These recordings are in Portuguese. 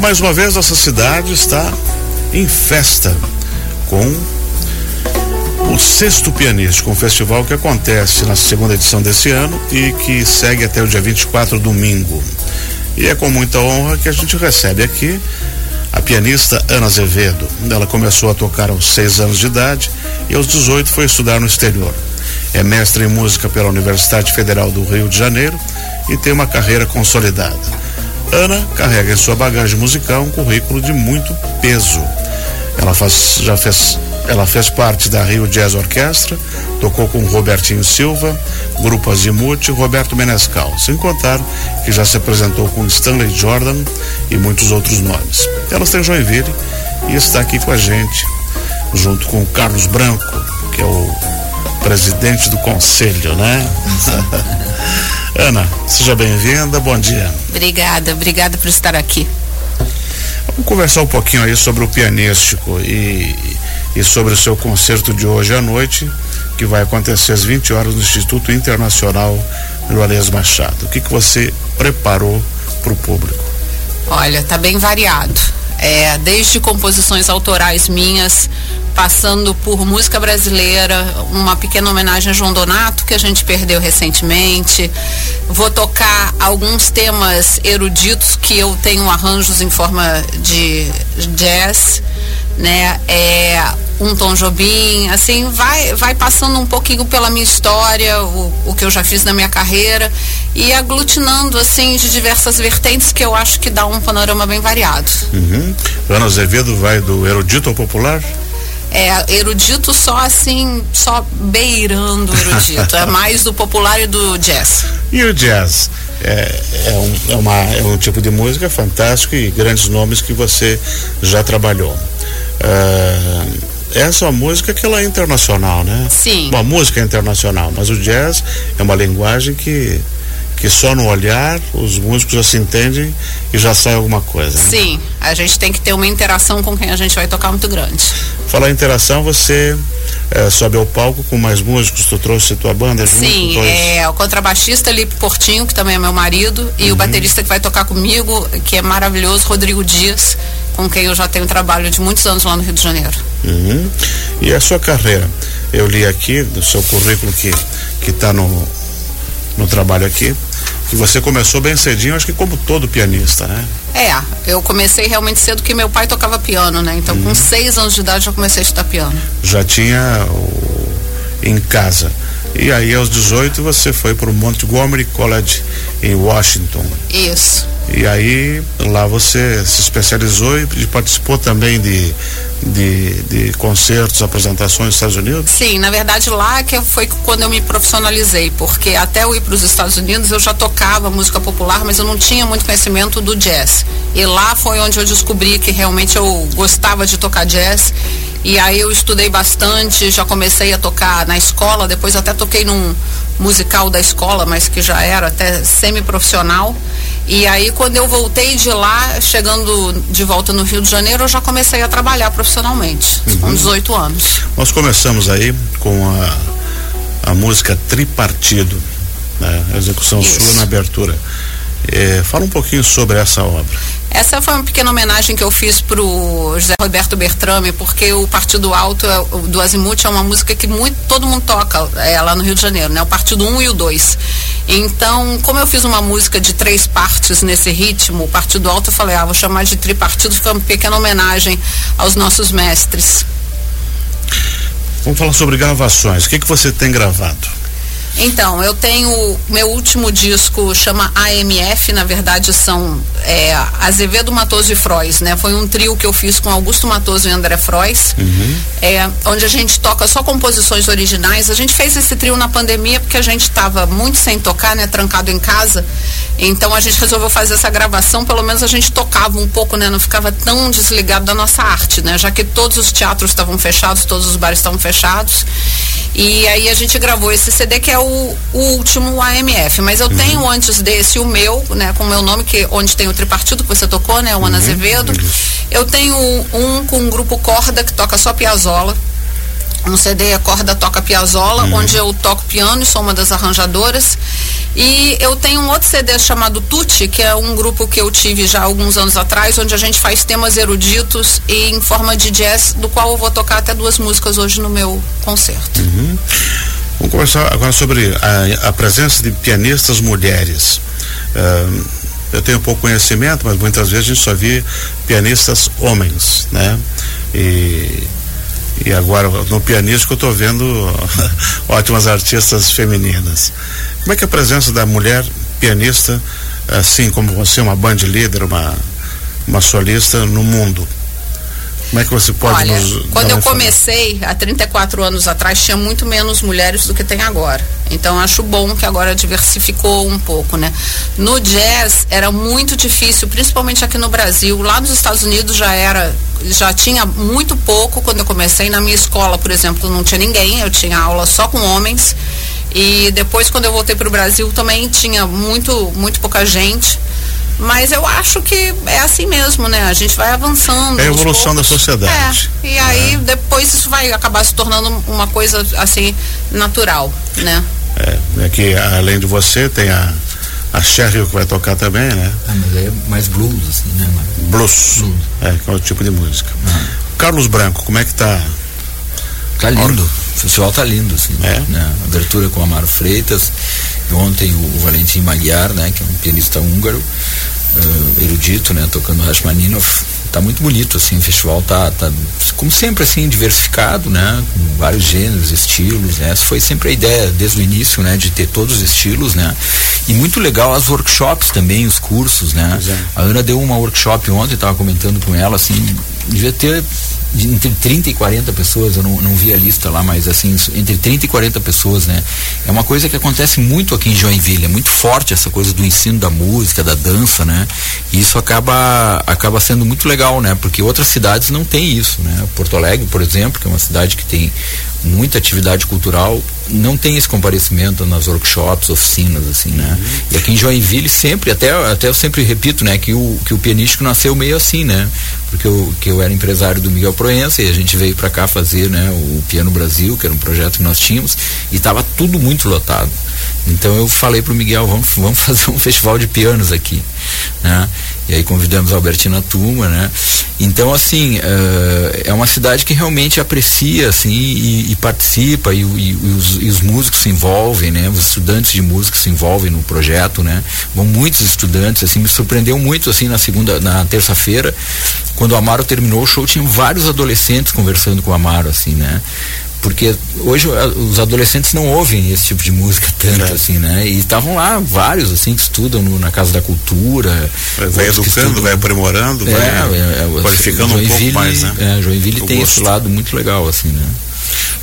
mais uma vez nossa cidade está em festa com o sexto pianístico, um festival que acontece na segunda edição desse ano e que segue até o dia 24, domingo. E é com muita honra que a gente recebe aqui a pianista Ana Azevedo. Ela começou a tocar aos seis anos de idade e aos 18 foi estudar no exterior. É mestre em música pela Universidade Federal do Rio de Janeiro e tem uma carreira consolidada. Ana carrega em sua bagagem musical um currículo de muito peso. Ela faz, já fez ela fez parte da Rio Jazz Orquestra, tocou com Robertinho Silva, Grupo Azimuth e Roberto Menescal, sem contar que já se apresentou com Stanley Jordan e muitos outros nomes. Ela está em Joinville e está aqui com a gente, junto com o Carlos Branco, que é o presidente do conselho, né? Ana, seja bem-vinda, bom dia. Obrigada, obrigada por estar aqui. Vamos conversar um pouquinho aí sobre o pianístico e, e sobre o seu concerto de hoje à noite, que vai acontecer às 20 horas no Instituto Internacional Juarez Machado. O que, que você preparou para o público? Olha, tá bem variado. É, desde composições autorais minhas, passando por música brasileira, uma pequena homenagem a João Donato, que a gente perdeu recentemente. Vou tocar alguns temas eruditos que eu tenho arranjos em forma de jazz né? É, um Tom Jobim, assim, vai, vai passando um pouquinho pela minha história, o, o que eu já fiz na minha carreira e aglutinando, assim, de diversas vertentes que eu acho que dá um panorama bem variado. Uhum. Ana Azevedo vai do erudito ao popular? É, erudito só assim, só beirando erudito. é mais do popular e do jazz. E o jazz? É, é, um, é, uma, é um tipo de música fantástico e grandes nomes que você já trabalhou. Uh, essa é uma música que ela é internacional, né? Sim. Uma música internacional, mas o jazz é uma linguagem que que só no olhar os músicos já se entendem e já sai alguma coisa. Né? Sim, a gente tem que ter uma interação com quem a gente vai tocar muito grande. Falar em interação, você é, sobe ao palco com mais músicos, tu trouxe tua banda junto? Sim, é o contrabaixista Lipe Portinho, que também é meu marido, e uhum. o baterista que vai tocar comigo, que é maravilhoso, Rodrigo Dias, com quem eu já tenho trabalho de muitos anos lá no Rio de Janeiro. Uhum. E a sua carreira? Eu li aqui do seu currículo que que está no no trabalho aqui que você começou bem cedinho, acho que como todo pianista, né? É, eu comecei realmente cedo que meu pai tocava piano, né? Então, uhum. com seis anos de idade, eu comecei a estudar piano. Já tinha o... em casa. E aí, aos 18, você foi para o Montgomery College em Washington. Isso. E aí, lá você se especializou e participou também de de, de concertos, apresentações nos Estados Unidos? Sim, na verdade lá que foi quando eu me profissionalizei, porque até eu ir para os Estados Unidos eu já tocava música popular, mas eu não tinha muito conhecimento do jazz. E lá foi onde eu descobri que realmente eu gostava de tocar jazz. E aí eu estudei bastante, já comecei a tocar na escola, depois até toquei num musical da escola, mas que já era até semi-profissional. E aí, quando eu voltei de lá, chegando de volta no Rio de Janeiro, eu já comecei a trabalhar profissionalmente, uhum. com 18 anos. Nós começamos aí com a, a música Tripartido, né? a execução Isso. sua na abertura. É, fala um pouquinho sobre essa obra. Essa foi uma pequena homenagem que eu fiz para o José Roberto Bertrame, porque o Partido Alto é, do Azimuth é uma música que muito, todo mundo toca é, lá no Rio de Janeiro, né? O Partido 1 um e o 2. Então, como eu fiz uma música de três partes nesse ritmo, o Partido Alto, eu falei, ah, vou chamar de tripartido, fica uma pequena homenagem aos nossos mestres. Vamos falar sobre gravações. O que, que você tem gravado? Então, eu tenho meu último disco chama AMF, na verdade são é, Azevedo, Matoso e Frois, né? Foi um trio que eu fiz com Augusto Matoso e André Frois, uhum. é, onde a gente toca só composições originais. A gente fez esse trio na pandemia porque a gente estava muito sem tocar, né? Trancado em casa. Então a gente resolveu fazer essa gravação, pelo menos a gente tocava um pouco, né? Não ficava tão desligado da nossa arte, né? Já que todos os teatros estavam fechados, todos os bares estavam fechados. E aí a gente gravou esse CD que é o, o último AMF. Mas eu uhum. tenho antes desse o meu, né? Com o meu nome, que onde tem o tripartido que você tocou, né? O Ana uhum. Azevedo. Eu tenho um com um grupo Corda que toca só Piazzolla um CD Corda Toca Piazzolla, uhum. onde eu toco piano e sou uma das arranjadoras. E eu tenho um outro CD chamado Tutti, que é um grupo que eu tive já alguns anos atrás, onde a gente faz temas eruditos e em forma de jazz, do qual eu vou tocar até duas músicas hoje no meu concerto. Uhum. Vamos conversar agora sobre a, a presença de pianistas mulheres. Uh, eu tenho pouco conhecimento, mas muitas vezes a gente só vê pianistas homens, né? E e agora no pianístico eu estou vendo ótimas artistas femininas. Como é que é a presença da mulher pianista, assim como você, uma band líder, uma, uma solista no mundo? Como é que você pode Olha, nos. Quando eu comecei, há 34 anos atrás, tinha muito menos mulheres do que tem agora. Então acho bom que agora diversificou um pouco, né? No jazz era muito difícil, principalmente aqui no Brasil. Lá nos Estados Unidos já era, já tinha muito pouco quando eu comecei. Na minha escola, por exemplo, não tinha ninguém, eu tinha aula só com homens. E depois, quando eu voltei para o Brasil, também tinha muito, muito pouca gente. Mas eu acho que é assim mesmo, né? A gente vai avançando. É a evolução da sociedade. É, e aí é. depois isso vai acabar se tornando uma coisa assim natural, né? É, é que além de você tem a a Cheryl que vai tocar também, né? Ah, mas é mais blues, assim, né? Blues. blues. É, qual é o tipo de música. Ah. Carlos Branco, como é que tá? Tá lindo. O festival tá lindo, assim. É? Né? Abertura com Amaro Freitas. Ontem o, o Valentim Magyar, né? Que é um pianista húngaro uh, erudito, né, tocando Rachmaninoff. Tá muito bonito, assim, o festival tá, tá, como sempre, assim, diversificado, né, com vários gêneros, estilos, né, essa foi sempre a ideia desde o início, né, de ter todos os estilos, né, e muito legal as workshops também, os cursos, né, a Ana deu uma workshop ontem, estava comentando com ela, assim, devia ter entre 30 e 40 pessoas, eu não, não vi a lista lá, mas assim, entre 30 e 40 pessoas, né? É uma coisa que acontece muito aqui em Joinville, é muito forte essa coisa do ensino da música, da dança, né? E isso acaba, acaba sendo muito legal, né? Porque outras cidades não têm isso, né? Porto Alegre, por exemplo, que é uma cidade que tem muita atividade cultural, não tem esse comparecimento nas workshops, oficinas, assim, né? Uhum. E aqui em Joinville sempre, até, até eu sempre repito, né, que o, que o pianístico nasceu meio assim, né? Porque eu, que eu era empresário do Miguel Proença e a gente veio para cá fazer, né, o Piano Brasil, que era um projeto que nós tínhamos, e estava tudo muito lotado. Então eu falei para o Miguel, vamos, vamos fazer um festival de pianos aqui, né? E aí convidamos a Albertina Tuma, né? Então, assim, uh, é uma cidade que realmente aprecia, assim, e, e participa, e, e, os, e, os, músicos se envolvem, né? Os estudantes de música se envolvem no projeto, né? Vão muitos estudantes, assim, me surpreendeu muito, assim, na segunda, na terça-feira, quando o Amaro terminou o show, tinham vários adolescentes conversando com o Amaro, assim, né? Porque hoje os adolescentes não ouvem esse tipo de música tanto é. assim, né? E estavam lá vários assim que estudam no, na casa da cultura, vai educando, vai aprimorando, é, vai é, é, qualificando um pouco mais, né? É, Joinville tem gosto. esse lado muito legal assim, né?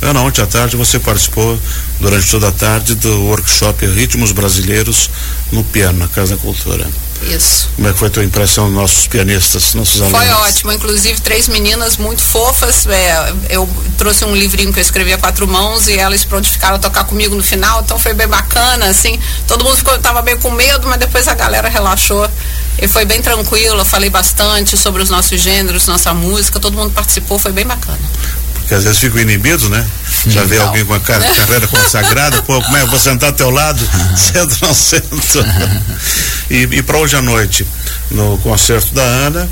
Ana, ontem à tarde você participou durante toda a tarde do workshop Ritmos Brasileiros no Piano, na Casa da Cultura. Isso. Como é que foi a tua impressão dos nossos pianistas, nossos alunos? Foi ótimo, inclusive três meninas muito fofas. É, eu trouxe um livrinho que eu escrevi a quatro mãos e elas prontificaram a tocar comigo no final, então foi bem bacana, assim. Todo mundo ficou, tava bem com medo, mas depois a galera relaxou. E foi bem tranquilo, eu falei bastante sobre os nossos gêneros, nossa música, todo mundo participou, foi bem bacana que às vezes ficam inibidos, né? Já vê alguém com a carreira consagrada, pô, como é? Vou sentar ao teu lado, sento não sento. E, e para hoje à noite, no concerto da Ana,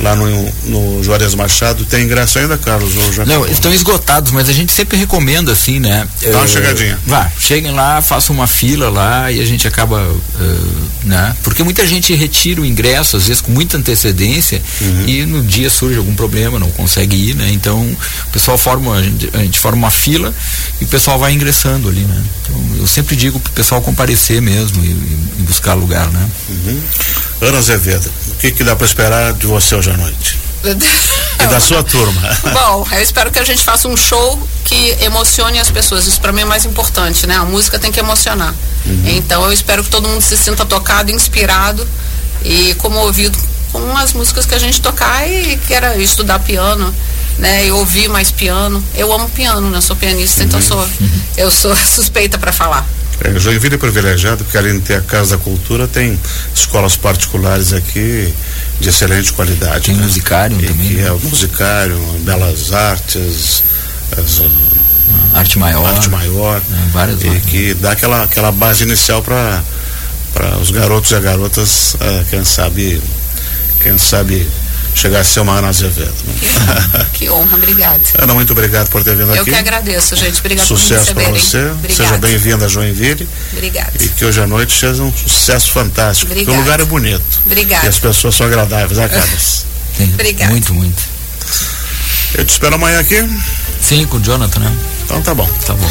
lá no, no Juarez Machado. Tem ingresso ainda, Carlos? Ou já Não, estão esgotados, mas a gente sempre recomenda assim, né? Dá uma uh, chegadinha. Vá, cheguem lá, façam uma fila lá e a gente acaba, uh, né? Porque muita gente retira o ingresso, às vezes com muita antecedência, uhum. e no dia surge algum problema, não consegue ir, né? Então o pessoal forma, a gente, a gente forma uma fila e o pessoal vai ingressando ali, né? Então eu sempre digo para o pessoal comparecer mesmo e, e, buscar lugar, né? Uhum. Ana Azevedo, o que, que dá para esperar de você hoje à noite? e da sua turma. Bom, eu espero que a gente faça um show que emocione as pessoas. Isso para mim é mais importante, né? A música tem que emocionar. Uhum. Então eu espero que todo mundo se sinta tocado, inspirado e comovido com as músicas que a gente tocar e queira estudar piano, né? E ouvir mais piano. Eu amo piano, né? Sou pianista, então uhum. então sou eu sou suspeita para falar. É, Joinville é privilegiado porque além de ter a Casa da Cultura, tem escolas particulares aqui de excelente qualidade. Tem né? musicário e, também. Né? é o musicário, belas artes, as, arte maior. Arte maior. Né, várias e que dá aquela, aquela base inicial para os garotos e as garotas, uh, quem sabe, quem sabe chegar a ser uma Ana Azevedo. Que, honra, que honra, obrigada. Ana, muito obrigado por ter vindo Eu aqui. Eu que agradeço, gente. Obrigado Sucesso para você. Obrigada. Seja bem-vinda a Joinville. Obrigada. E que hoje à noite seja um sucesso fantástico. Obrigada. Porque o lugar é bonito. Obrigada. E as pessoas são agradáveis, né, Carlos? Obrigada. Muito, muito. Eu te espero amanhã aqui. Sim, com o Jonathan, né? Então tá bom. Tá bom.